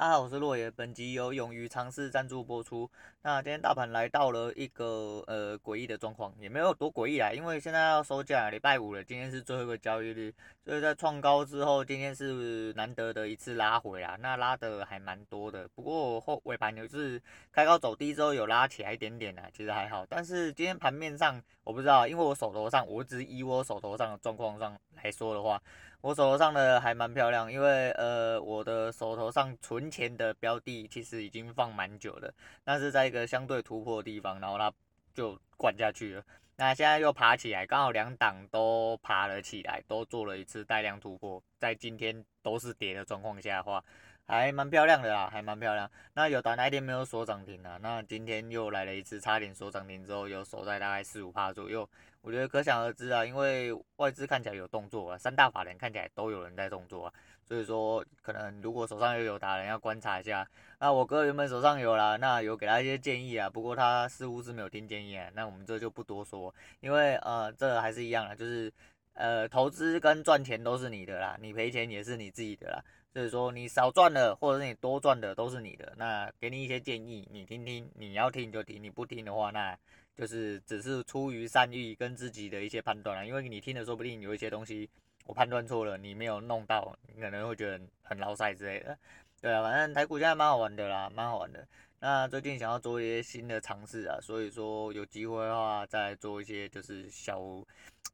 大家好，我是洛爷，本集由勇于尝试赞助播出。那今天大盘来到了一个呃诡异的状况，也没有多诡异啊，因为现在要收假，礼拜五了，今天是最后一个交易日，所以在创高之后，今天是难得的一次拉回啊，那拉的还蛮多的。不过后尾盘就是开高走低之后有拉起来一点点啊，其实还好。但是今天盘面上我不知道，因为我手头上，我只以我手头上的状况上来说的话。我手头上的还蛮漂亮，因为呃，我的手头上存钱的标的其实已经放蛮久了，但是在一个相对突破的地方，然后它就灌下去了。那现在又爬起来，刚好两档都爬了起来，都做了一次带量突破，在今天都是跌的状况下的话，还蛮漂亮的啦，还蛮漂亮。那有的那天没有锁涨停啊，那今天又来了一次，差点锁涨停之后又锁在大概四五趴左右。我觉得可想而知啊，因为外资看起来有动作啊，三大法人看起来都有人在动作啊，所以说可能如果手上又有达人要观察一下。那我哥原本手上有啦，那有给他一些建议啊，不过他似乎是没有听建议啊，那我们这就不多说，因为呃这还是一样的，就是呃投资跟赚钱都是你的啦，你赔钱也是你自己的啦，所以说你少赚的或者是你多赚的都是你的，那给你一些建议，你听听，你要听就听，你不听的话那。就是只是出于善意跟自己的一些判断啊，因为你听的说不定有一些东西我判断错了，你没有弄到，你可能会觉得很劳赛之类的。对啊，反正台股现在蛮好玩的啦，蛮好玩的。那最近想要做一些新的尝试啊，所以说有机会的话再做一些就是小，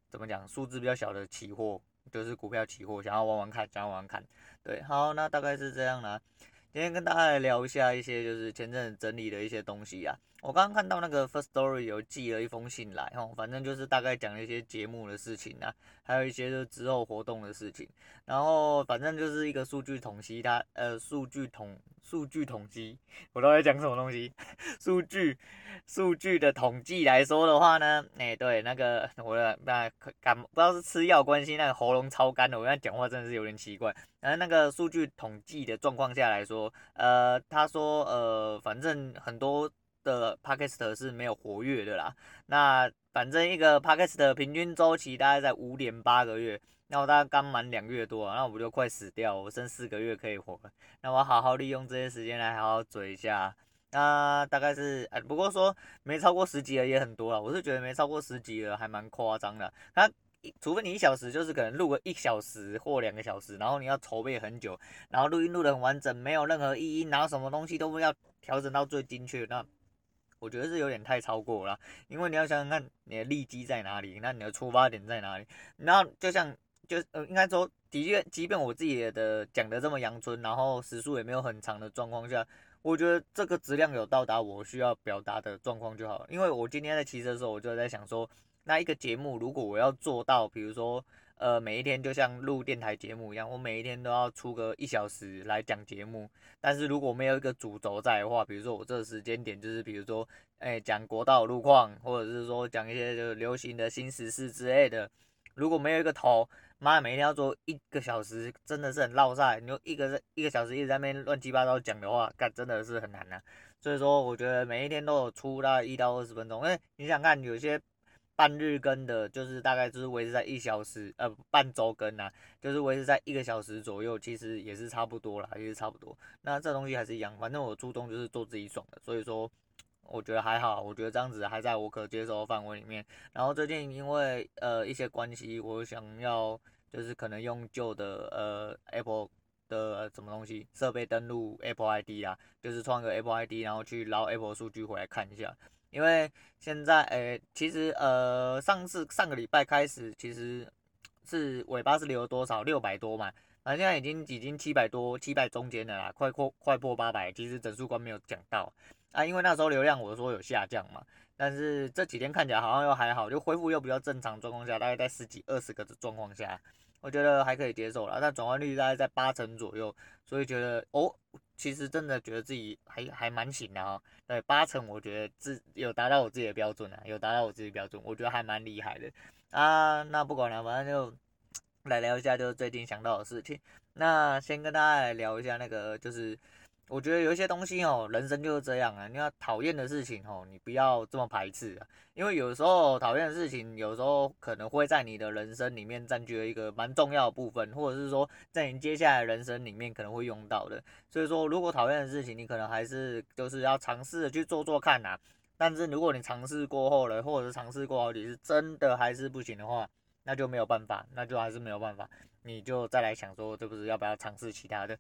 怎么讲，数字比较小的期货，就是股票期货，想要玩玩看，想要玩玩看。对，好，那大概是这样啦。今天跟大家来聊一下一些就是前阵整理的一些东西啊。我刚刚看到那个 first story 有寄了一封信来，吼，反正就是大概讲了一些节目的事情啊，还有一些就是之后活动的事情，然后反正就是一个数据统计，它呃数据统数据统计，我都在讲什么东西？数据数据的统计来说的话呢，哎、欸，对，那个我的那感不知道是吃药关系，那个喉咙超干的，我现在讲话真的是有点奇怪。然后那个数据统计的状况下来说，呃，他说呃，反正很多。的 Podcast 是没有活跃的啦，那反正一个 Podcast 的平均周期大概在五点八个月，那我大概刚满两个月多，那我不就快死掉，我剩四个月可以活，那我好好利用这些时间来好好嘴一下，那大概是，哎，不过说没超过十集的也很多了，我是觉得没超过十集的还蛮夸张的，那除非你一小时就是可能录个一小时或两个小时，然后你要筹备很久，然后录音录得很完整，没有任何意义，然后什么东西都不要调整到最精确，那。我觉得是有点太超过了，因为你要想想看你的利基在哪里，那你的出发点在哪里？然后就像就呃，应该说的确，即便我自己的讲的这么阳春，然后时数也没有很长的状况下，我觉得这个质量有到达我需要表达的状况就好了。因为我今天在骑车的时候，我就在想说，那一个节目如果我要做到，比如说。呃，每一天就像录电台节目一样，我每一天都要出个一小时来讲节目。但是如果没有一个主轴在的话，比如说我这个时间点就是，比如说，哎，讲国道路况，或者是说讲一些就流行的新时事之类的。如果没有一个头，妈，每天要做一个小时，真的是很落赛。你就一个一个小时一直在那边乱七八糟讲的话，干真的是很难呐、所以说，我觉得每一天都有出大概一到二十分钟。因为你想看有些。半日更的，就是大概就是维持在一小时，呃，半周更呐，就是维持在一个小时左右，其实也是差不多啦，也是差不多。那这东西还是一样，反正我初衷就是做自己爽的，所以说我觉得还好，我觉得这样子还在我可接受的范围里面。然后最近因为呃一些关系，我想要就是可能用旧的呃 Apple 的什么东西设备登录 Apple ID 啊，就是创个 Apple ID，然后去捞 Apple 数据回来看一下。因为现在，诶、其实，呃，上次上个礼拜开始，其实是尾巴是留了多少？六百多嘛，反正现在已经已经七百多，七百中间的啦，快过快破八百。其实整数关没有讲到啊，因为那时候流量我说有下降嘛，但是这几天看起来好像又还好，就恢复又比较正常状况下，大概在十几二十个的状况下，我觉得还可以接受了。但转换率大概在八成左右，所以觉得哦。其实真的觉得自己还还蛮行的哈、哦，对，八成我觉得自有达到我自己的标准啊，有达到我自己的标准，我觉得还蛮厉害的啊。那不管了，反正就来聊一下，就是最近想到的事情。那先跟大家来聊一下那个，就是我觉得有一些东西哦，人生就是这样啊。你要讨厌的事情哦，你不要这么排斥啊。因为有时候讨厌的事情，有时候可能会在你的人生里面占据了一个蛮重要的部分，或者是说在你接下来人生里面可能会用到的。所以说，如果讨厌的事情，你可能还是就是要尝试的去做做看呐。但是如果你尝试过后了，或者是尝试过后你是，真的还是不行的话，那就没有办法，那就还是没有办法，你就再来想说，这不是要不要尝试其他的。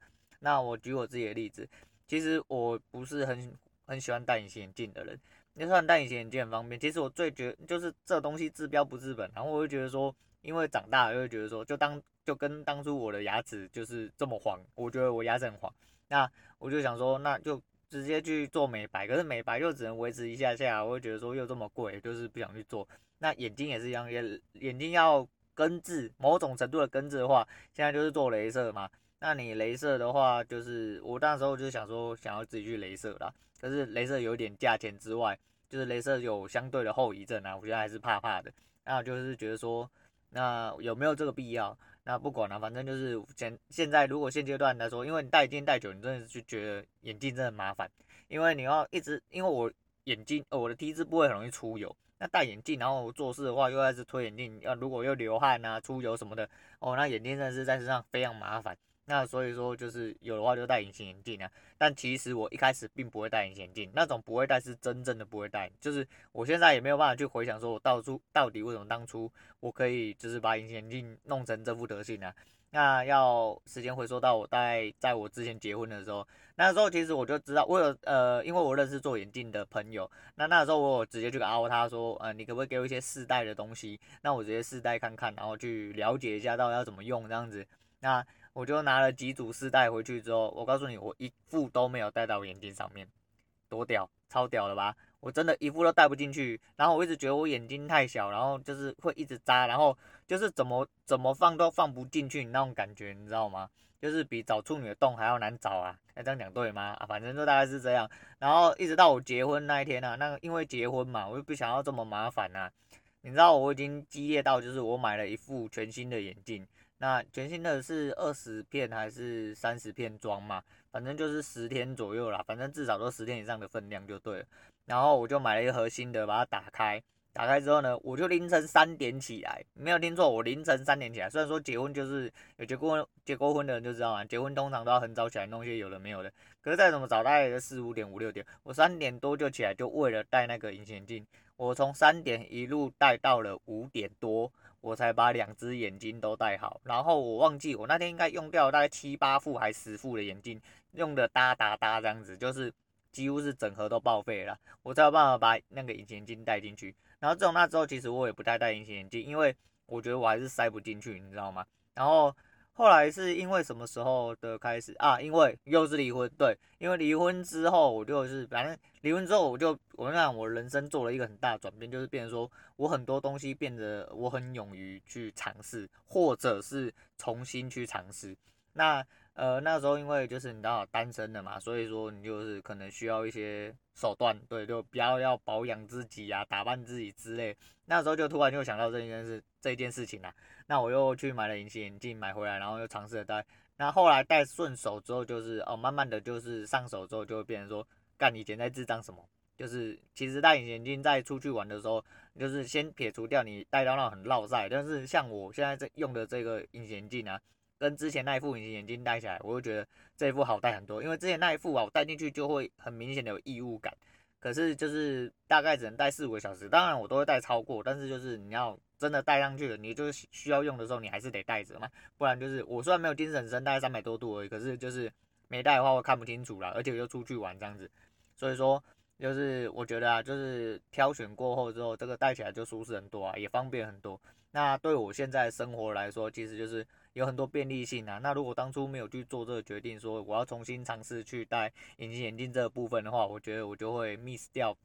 那我举我自己的例子，其实我不是很很喜欢戴隐形眼镜的人。你说戴隐形眼镜很方便，其实我最觉就是这东西治标不治本。然后我会觉得说，因为长大了就会觉得说，就当就跟当初我的牙齿就是这么黄，我觉得我牙齿很黄，那我就想说，那就直接去做美白。可是美白又只能维持一下下，我会觉得说又这么贵，就是不想去做。那眼睛也是一样，眼眼睛要根治某种程度的根治的话，现在就是做镭射嘛。那你镭射的话，就是我那时候就想说，想要自己去镭射啦。可是镭射有点价钱之外，就是镭射有相对的后遗症啊，我觉得还是怕怕的。那就是觉得说，那有没有这个必要？那不管了，反正就是现现在如果现阶段来说，因为你戴眼镜戴久，你真的是就觉得眼镜真的麻烦，因为你要一直，因为我眼睛，我的 T 字部位很容易出油。那戴眼镜，然后做事的话又要是推眼镜，要如果又流汗啊、出油什么的，哦，那眼镜真的是在身上非常麻烦。那所以说就是有的话就戴隐形眼镜啊，但其实我一开始并不会戴隐形眼镜，那种不会戴是真正的不会戴，就是我现在也没有办法去回想说我到初到底为什么当初我可以就是把隐形眼镜弄成这副德行啊。那要时间回溯到我戴在我之前结婚的时候，那时候其实我就知道我有呃，因为我认识做眼镜的朋友，那那时候我有直接去凹他说，呃，你可不可以给我一些试戴的东西？那我直接试戴看看，然后去了解一下到底要怎么用这样子，那。我就拿了几组试戴回去之后，我告诉你，我一副都没有戴到眼睛上面，多屌，超屌了吧？我真的一副都戴不进去。然后我一直觉得我眼睛太小，然后就是会一直扎，然后就是怎么怎么放都放不进去那种感觉，你知道吗？就是比找处女的洞还要难找啊！那这样讲对吗？啊，反正就大概是这样。然后一直到我结婚那一天啊，那个因为结婚嘛，我就不想要这么麻烦呐。你知道我已经激烈到，就是我买了一副全新的眼镜。那全新的是二十片还是三十片装嘛？反正就是十天左右啦，反正至少都十天以上的分量就对了。然后我就买了一盒新的，把它打开。打开之后呢，我就凌晨三点起来，没有听错，我凌晨三点起来。虽然说结婚就是有结过婚结过婚的人就知道嘛，结婚通常都要很早起来弄些有的没有的。可是再怎么早，大概也就四五点五六点，我三点多就起来，就为了戴那个隐形眼镜。我从三点一路戴到了五点多。我才把两只眼睛都戴好，然后我忘记我那天应该用掉大概七八副还十副的眼镜，用的哒哒哒这样子，就是几乎是整盒都报废了，我才有办法把那个隐形眼镜戴进去。然后自从那之后，其实我也不太戴隐形眼镜，因为我觉得我还是塞不进去，你知道吗？然后。后来是因为什么时候的开始啊？因为又是离婚，对，因为离婚之后，我就是反正离婚之后，我就我让我人生做了一个很大的转变，就是变成说我很多东西变得我很勇于去尝试，或者是重新去尝试。那呃那时候因为就是你知道单身的嘛，所以说你就是可能需要一些手段，对，就比较要保养自己啊，打扮自己之类。那时候就突然就想到这件事这件事情啦。那我又去买了隐形眼镜，买回来，然后又尝试了戴。那后来戴顺手之后，就是哦，慢慢的就是上手之后，就会变成说，干你以前在智障什么？就是其实戴隐形眼镜在出去玩的时候，就是先撇除掉你戴到那很落晒，但是像我现在这用的这个隐形眼镜啊，跟之前那一副隐形眼镜戴起来，我就觉得这一副好戴很多。因为之前那一副啊，我戴进去就会很明显的有异物感，可是就是大概只能戴四五个小时，当然我都会戴超过，但是就是你要。真的戴上去了，你就是需要用的时候，你还是得戴着嘛，不然就是我虽然没有精神深，大概三百多度而已，可是就是没戴的话，我看不清楚了，而且我又出去玩这样子，所以说就是我觉得啊，就是挑选过后之后，这个戴起来就舒适很多啊，也方便很多。那对我现在生活来说，其实就是有很多便利性啊。那如果当初没有去做这个决定，说我要重新尝试去戴隐形眼镜这个部分的话，我觉得我就会 miss 掉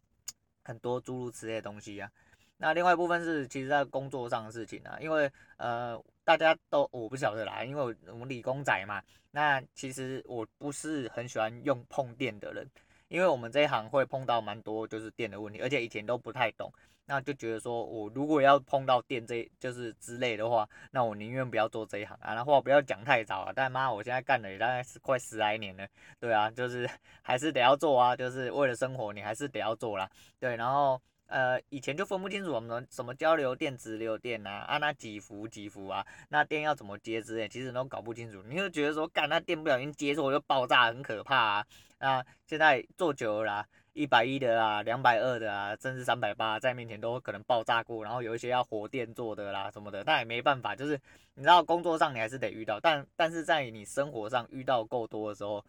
很多诸如此类的东西啊。那另外一部分是，其实在工作上的事情啊，因为呃，大家都我不晓得啦，因为我我们理工仔嘛，那其实我不是很喜欢用碰电的人，因为我们这一行会碰到蛮多就是电的问题，而且以前都不太懂，那就觉得说我如果要碰到电这就是之类的话，那我宁愿不要做这一行啊。那话不要讲太早啊，但妈，我现在干了也大概是快十来年了，对啊，就是 还是得要做啊，就是为了生活，你还是得要做啦，对，然后。呃，以前就分不清楚我们什么交流电、直流电啊，啊那几伏几伏啊，那电要怎么接之类，其实都搞不清楚。你就觉得说，干那电不小心接错就爆炸，很可怕啊。啊，现在做久了啦，一百一的啦，两百二的啊，甚至三百八，在面前都可能爆炸过。然后有一些要火电做的啦什么的，但也没办法，就是你知道工作上你还是得遇到，但但是在你生活上遇到够多的时候。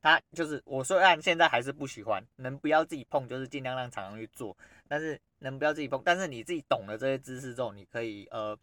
他就是我，虽然现在还是不喜欢，能不要自己碰就是尽量让厂商去做，但是能不要自己碰，但是你自己懂了这些知识之后，你可以呃，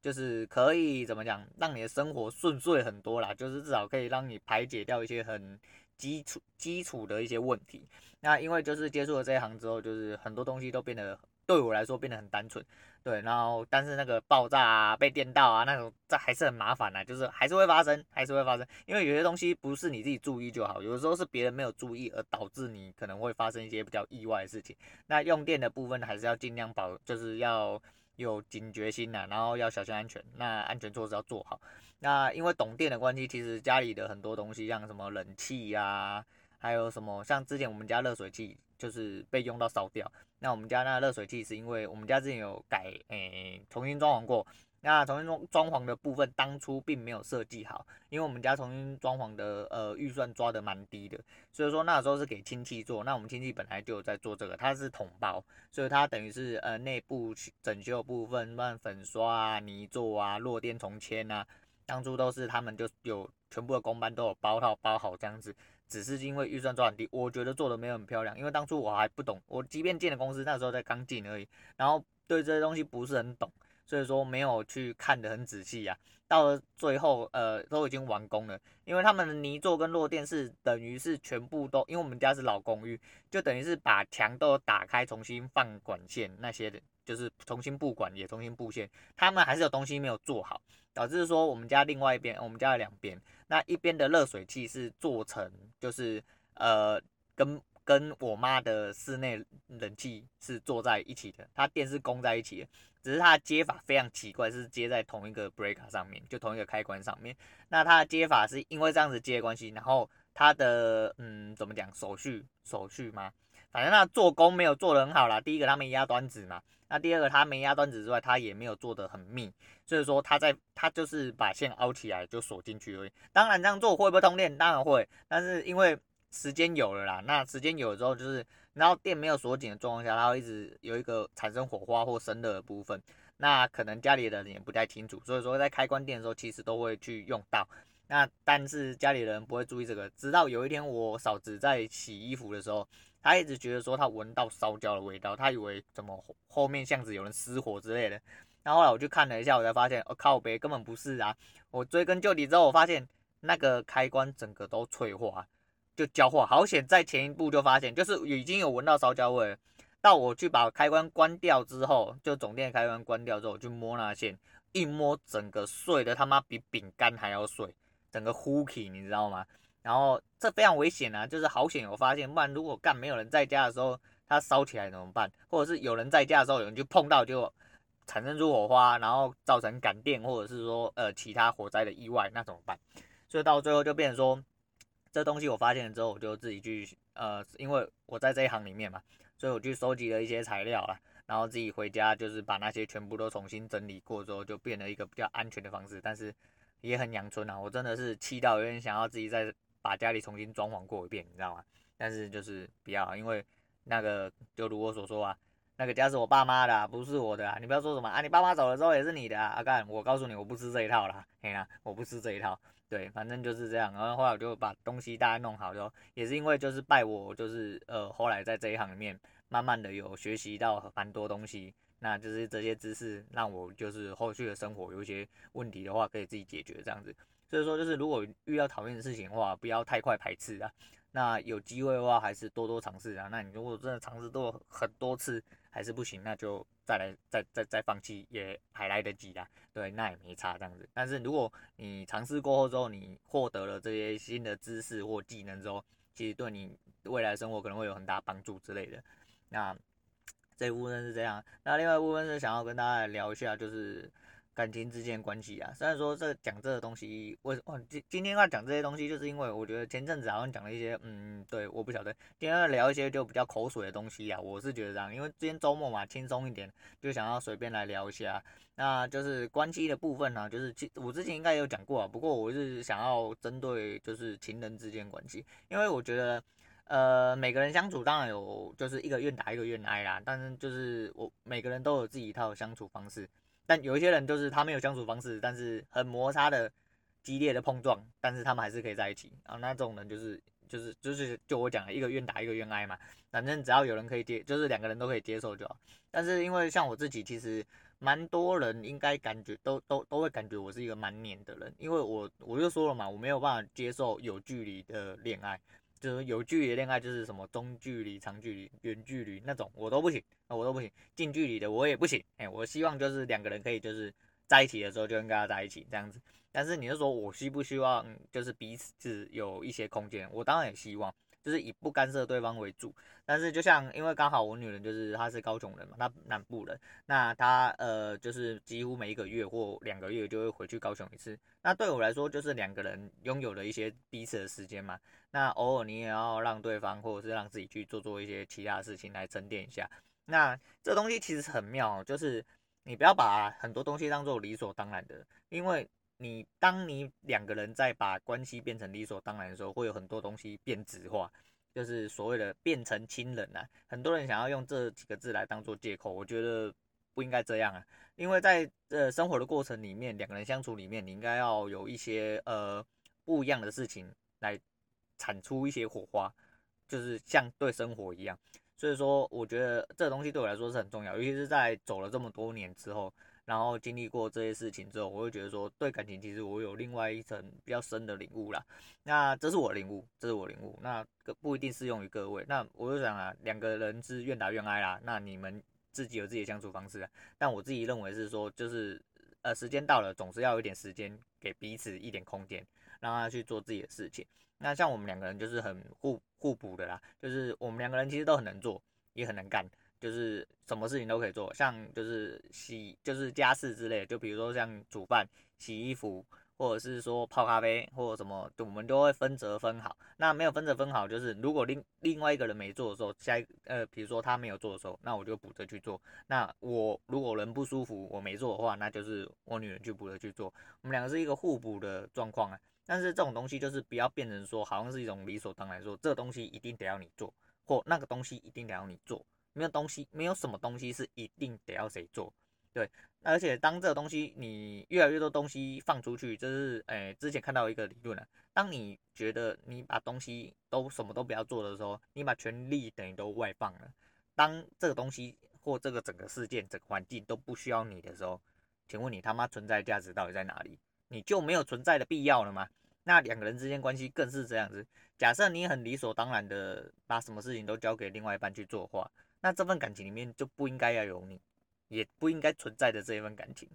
就是可以怎么讲，让你的生活顺遂很多啦，就是至少可以让你排解掉一些很基础基础的一些问题。那因为就是接触了这一行之后，就是很多东西都变得。对我来说变得很单纯，对，然后但是那个爆炸啊、被电到啊那种，这还是很麻烦的，就是还是会发生，还是会发生，因为有些东西不是你自己注意就好，有的时候是别人没有注意而导致你可能会发生一些比较意外的事情。那用电的部分还是要尽量保，就是要有警觉心呐，然后要小心安全，那安全措施要做好。那因为懂电的关系，其实家里的很多东西，像什么冷气呀，还有什么像之前我们家热水器。就是被用到烧掉。那我们家那热水器是因为我们家之前有改，诶、重新装潢过。那重新装装潢的部分当初并没有设计好，因为我们家重新装潢的呃预算抓得蛮低的，所以说那时候是给亲戚做。那我们亲戚本来就有在做这个，它是统包，所以它等于是呃内部整修部分，乱粉刷啊、泥作啊、弱电重签啊，当初都是他们就有全部的工班都有包套包好这样子。只是因为预算抓很低，我觉得做的没有很漂亮。因为当初我还不懂，我即便进了公司，那时候才刚进而已，然后对这些东西不是很懂，所以说没有去看得很仔细呀、啊。到了最后，呃，都已经完工了，因为他们的泥作跟落电是等于是全部都，因为我们家是老公寓，就等于是把墙都打开，重新放管线那些的，就是重新布管也重新布线，他们还是有东西没有做好，导致说我们家另外一边，我们家的两边。那一边的热水器是做成，就是呃，跟跟我妈的室内冷气是做在一起的，它电是供在一起的，只是它接法非常奇怪，是接在同一个 breaker 上面，就同一个开关上面。那它的接法是因为这样子接的关系，然后它的嗯，怎么讲手续手续吗？反正它做工没有做得很好啦。第一个它没压端子嘛。那第二个，它没压端子之外，它也没有做得很密，所以说它在它就是把线凹起来就锁进去而已。当然这样做会不会通电？当然会，但是因为时间有了啦，那时间有了之后，就是然后电没有锁紧的状况下，它会一直有一个产生火花或生热的部分。那可能家里的人也不太清楚，所以说在开关电的时候，其实都会去用到。那但是家里人不会注意这个，直到有一天我嫂子在洗衣服的时候。她一直觉得说她闻到烧焦的味道，她以为怎么后面巷子有人失火之类的。然后后来我去看了一下，我才发现，哦靠别，根本不是啊！我追根究底之后，我发现那个开关整个都脆化，就焦化。好险，在前一步就发现，就是已经有闻到烧焦味了。到我去把开关关掉之后，就总电开关关掉之后，我去摸那线，一摸整个碎的他妈比饼干还要碎，整个呼起，你知道吗？然后这非常危险啊，就是好险有发现，不然如果干没有人在家的时候，它烧起来怎么办？或者是有人在家的时候，有人就碰到就产生出火花，然后造成感电，或者是说呃其他火灾的意外，那怎么办？所以到最后就变成说，这东西我发现了之后，我就自己去呃，因为我在这一行里面嘛，所以我去收集了一些材料啦，然后自己回家就是把那些全部都重新整理过之后，就变了一个比较安全的方式，但是也很阳春啊，我真的是气到有点想要自己再。把家里重新装潢过一遍，你知道吗？但是就是不要，因为那个就如我所说啊，那个家是我爸妈的，不是我的啊。你不要说什么啊，你爸妈走了之后也是你的啊。阿干，我告诉你，我不吃这一套啦。嘿啦，我不吃这一套。对，反正就是这样。然后后来我就把东西大概弄好之后，也是因为就是拜我，就是呃后来在这一行里面，慢慢的有学习到蛮多东西，那就是这些知识让我就是后续的生活有一些问题的话，可以自己解决这样子。所以说，就是如果遇到讨厌的事情的话，不要太快排斥啊。那有机会的话，还是多多尝试啊。那你如果真的尝试多很多次还是不行，那就再来再再再放弃也还来得及啊。对，那也没差这样子。但是如果你尝试过后之后，你获得了这些新的知识或技能之后，其实对你未来生活可能会有很大帮助之类的。那这一部分是这样，那另外一部分是想要跟大家聊一下，就是。感情之间关系啊，虽然说这讲这个东西，为什么今今天要讲这些东西，就是因为我觉得前阵子好像讲了一些，嗯，对，我不晓得，今天要聊一些就比较口水的东西啊，我是觉得这样，因为今天周末嘛，轻松一点，就想要随便来聊一下，那就是关系的部分呢、就是我之前应该有讲过啊，不过我是想要针对就是情人之间关系，因为我觉得，呃，每个人相处当然有就是一个愿打一个愿挨啦，但是就是我每个人都有自己一套相处方式。但有一些人就是他没有相处方式，但是很摩擦的激烈的碰撞，但是他们还是可以在一起啊。那这种人就是就是就是就我讲的一个愿打一个愿挨嘛，反正只要有人可以接，就是两个人都可以接受就好。但是因为像我自己，其实蛮多人应该感觉都都都会感觉我是一个蛮黏的人，因为我我就说了嘛，我没有办法接受有距离的恋爱。就是有距离恋爱，就是什么中距离、长距离、远距离那种，我都不行，我都不行。近距离的我也不行，哎，我希望就是两个人可以就是在一起的时候就跟大家在一起这样子。但是你是说我希不希望就是彼此有一些空间？我当然也希望。就是以不干涉对方为主，但是就像因为刚好我女人就是她是高雄人嘛，她南部人，那她呃就是几乎每一个月或两个月就会回去高雄一次。那对我来说就是两个人拥有了一些彼此的时间嘛。那偶尔你也要让对方或者是让自己去做做一些其他的事情来沉淀一下。那这东西其实很妙，就是你不要把很多东西当做理所当然的，因为。你当你两个人在把关系变成理所当然的时候，会有很多东西变质化，就是所谓的变成亲人啊。很多人想要用这几个字来当做借口，我觉得不应该这样啊。因为在呃生活的过程里面，两个人相处里面，你应该要有一些呃不一样的事情来产出一些火花，就是像对生活一样。所以说，我觉得这东西对我来说是很重要，尤其是在走了这么多年之后。然后经历过这些事情之后，我会觉得说，对感情其实我有另外一层比较深的领悟啦。那这是我的领悟，这是我领悟。那不一定适用于各位。那我就想啊，两个人是愿打愿挨啦。那你们自己有自己的相处方式啊。但我自己认为是说，就是呃，时间到了，总是要有一点时间给彼此一点空间，让他去做自己的事情。那像我们两个人就是很互互补的啦，就是我们两个人其实都很能做，也很能干。就是什么事情都可以做，像就是洗，就是家事之类，就比如说像煮饭、洗衣服，或者是说泡咖啡，或者什么，我们都会分责分好。那没有分责分好，就是如果另另外一个人没做的时候，下一呃，比如说他没有做的时候，那我就补着去做。那我如果人不舒服，我没做的话，那就是我女人去补着去做。我们两个是一个互补的状况啊。但是这种东西就是不要变成说，好像是一种理所当然说，这东西一定得要你做，或那个东西一定得要你做。没有东西，没有什么东西是一定得要谁做，对。而且当这个东西你越来越多东西放出去，就是，诶，之前看到一个理论啊，当你觉得你把东西都什么都不要做的时候，你把权力等于都外放了。当这个东西或这个整个事件、整个环境都不需要你的时候，请问你他妈存在价值到底在哪里？你就没有存在的必要了吗？那两个人之间关系更是这样子。假设你很理所当然的把什么事情都交给另外一半去做的话。那这份感情里面就不应该要有你，也不应该存在的这一份感情。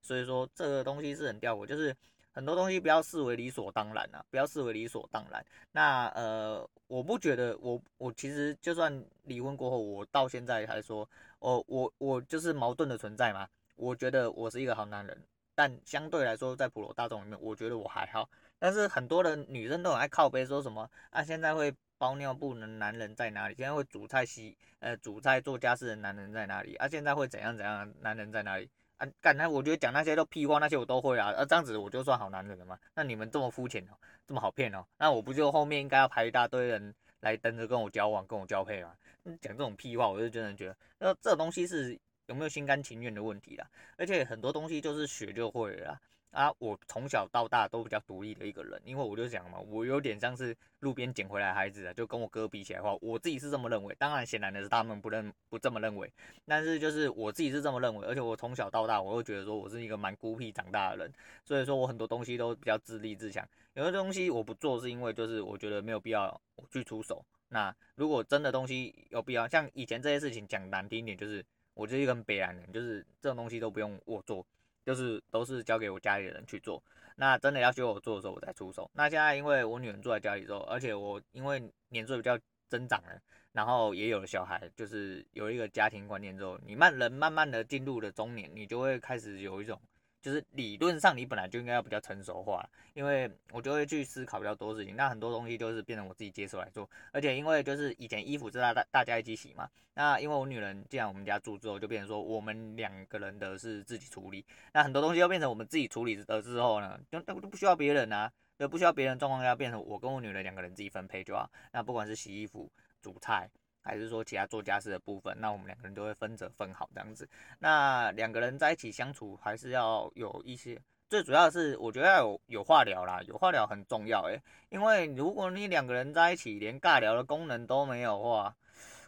所以说这个东西是很吊诡，就是很多东西不要视为理所当然啊，不要视为理所当然。那呃，我不觉得我我其实就算离婚过后，我到现在还说，哦，我我就是矛盾的存在嘛。我觉得我是一个好男人，但相对来说，在普罗大众里面，我觉得我还好。但是很多的女生都很爱靠背，说什么啊，现在会。包尿布的男人在哪里？现在会煮菜洗呃煮菜做家事的男人在哪里？啊，现在会怎样怎样？男人在哪里？啊，干那我觉得讲那些都屁话，那些我都会啊。啊，这样子我就算好男人了吗？那你们这么肤浅哦，这么好骗哦？那我不就后面应该要排一大堆人来等着跟我交往、跟我交配吗？讲这种屁话，我就真的觉得，那这东西是有没有心甘情愿的问题啦。而且很多东西就是学就会了啦。啊，我从小到大都比较独立的一个人，因为我就讲嘛，我有点像是路边捡回来孩子啊，就跟我哥比起来的话，我自己是这么认为。当然，显然的是他们不认不这么认为，但是就是我自己是这么认为。而且我从小到大，我会觉得说我是一个蛮孤僻长大的人，所以说我很多东西都比较自立自强。有的东西我不做，是因为就是我觉得没有必要我去出手。那如果真的东西有必要，像以前这些事情讲难听一点，就是我就是一个很北烂人，就是这种东西都不用我做。就是都是交给我家里的人去做。那真的要求我做的时候，我再出手。那现在因为我女儿住在家里之后，而且我因为年岁比较增长了，然后也有了小孩，就是有一个家庭观念之后，你慢人慢慢的进入了中年，你就会开始有一种。就是理论上你本来就应该要比较成熟化，因为我就会去思考比较多事情，那很多东西就是变成我自己接手来做，而且因为就是以前衣服是大大大家一起洗嘛，那因为我女人既然我们家住之后，就变成说我们两个人的是自己处理，那很多东西要变成我们自己处理的之后呢，就那不不需要别人啊，就不需要别人状况下变成我跟我女人两个人自己分配就好，那不管是洗衣服、煮菜。还是说其他做家事的部分，那我们两个人都会分着分好这样子。那两个人在一起相处，还是要有一些，最主要是我觉得有有话聊啦，有话聊很重要诶，因为如果你两个人在一起连尬聊的功能都没有的话。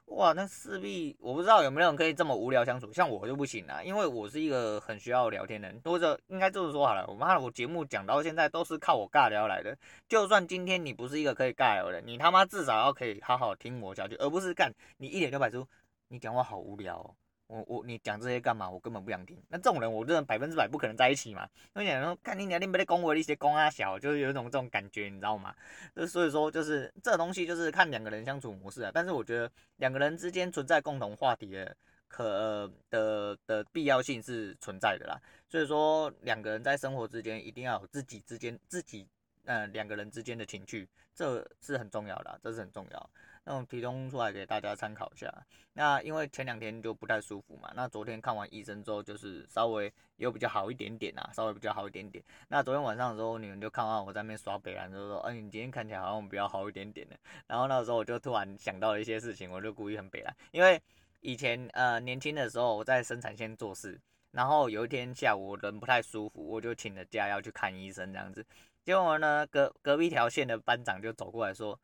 哇，那势必我不知道有没有人可以这么无聊相处，像我就不行啊，因为我是一个很需要聊天的人，或者应该这么说好了，我妈，我节目讲到现在都是靠我尬聊来的，就算今天你不是一个可以尬聊的人，你他妈至少要可以好好听我下去，而不是干你一脸就摆出你讲话好无聊哦。我我你讲这些干嘛？我根本不想听。那这种人，我真的百分之百不可能在一起嘛。因为说，看你你你没得恭维一些公啊小，就是有一种这种感觉，你知道吗？就所以说，就是这东西就是看两个人相处模式啊。但是我觉得两个人之间存在共同话题的可呃的，的必要性是存在的啦。所以说，两个人在生活之间一定要有自己之间自己呃两个人之间的情趣，这是很重要的，这是很重要。那种提供出来给大家参考一下。那因为前两天就不太舒服嘛，那昨天看完医生之后，就是稍微有比较好一点点啊，稍微比较好一点点。那昨天晚上的时候，你们就看到我在那边刷北兰，就说，哎，你今天看起来好像比较好一点点的。然后那个时候我就突然想到了一些事情，我就故意很北兰，因为以前呃年轻的时候我在生产线做事，然后有一天下午人不太舒服，我就请了假要去看医生这样子。结果呢，隔隔壁条线的班长就走过来说。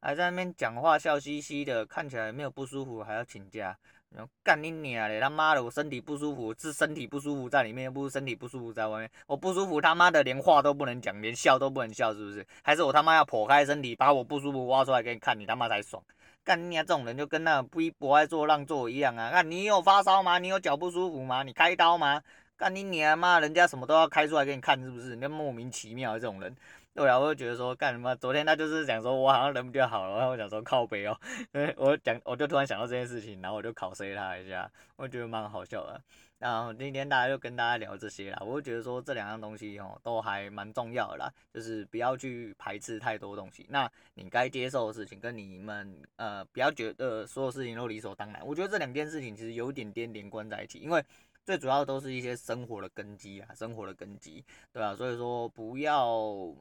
还在那边讲话，笑嘻嘻的，看起来没有不舒服，还要请假，然后干你娘嘞！他妈的，我身体不舒服，是身体不舒服在里面，又不是身体不舒服在外面。我不舒服，他妈的连话都不能讲，连笑都不能笑，是不是？还是我他妈要剖开身体，把我不舒服挖出来给你看，你他妈才爽？干你娘！这种人就跟那不不爱做让做一样啊！看你有发烧吗？你有脚不舒服吗？你开刀吗？干你娘妈！人家什么都要开出来给你看，是不是？你莫名其妙这种人。对啊，我就觉得说干什么？昨天他就是讲说我好像人比较好，然后我想说靠北哦，我讲我就突然想到这件事情，然后我就考 C 他一下，我觉得蛮好笑的。然后今天大家就跟大家聊这些啦，我就觉得说这两样东西哦都还蛮重要的啦，就是不要去排斥太多东西。那你该接受的事情跟你们呃不要觉得所有事情都理所当然。我觉得这两件事情其实有点点连贯在一起，因为。最主要都是一些生活的根基啊，生活的根基，对吧？所以说不要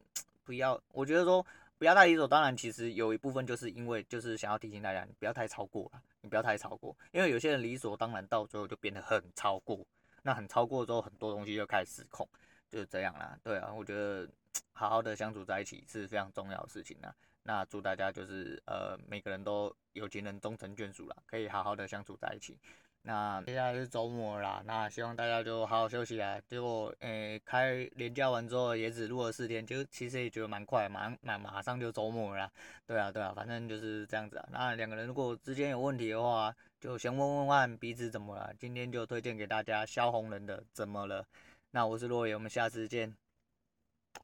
不要，我觉得说不要太理所当然。其实有一部分就是因为就是想要提醒大家，你不要太超过了，你不要太超过，因为有些人理所当然到最后就变得很超过，那很超过之后很多东西就开始失控，就是这样啦。对啊，我觉得 好好的相处在一起是非常重要的事情啊。那祝大家就是呃每个人都有情人终成眷属啦，可以好好的相处在一起。那接下来是周末啦，那希望大家就好好休息啊。结果，诶、开连假完之后也只录了四天，就其实也觉得蛮快，马马马上就周末了啦。对啊，对啊，反正就是这样子啊。那两个人如果之间有问题的话，就先问问看彼此怎么了。今天就推荐给大家萧红人的《怎么了》。那我是洛野，我们下次见。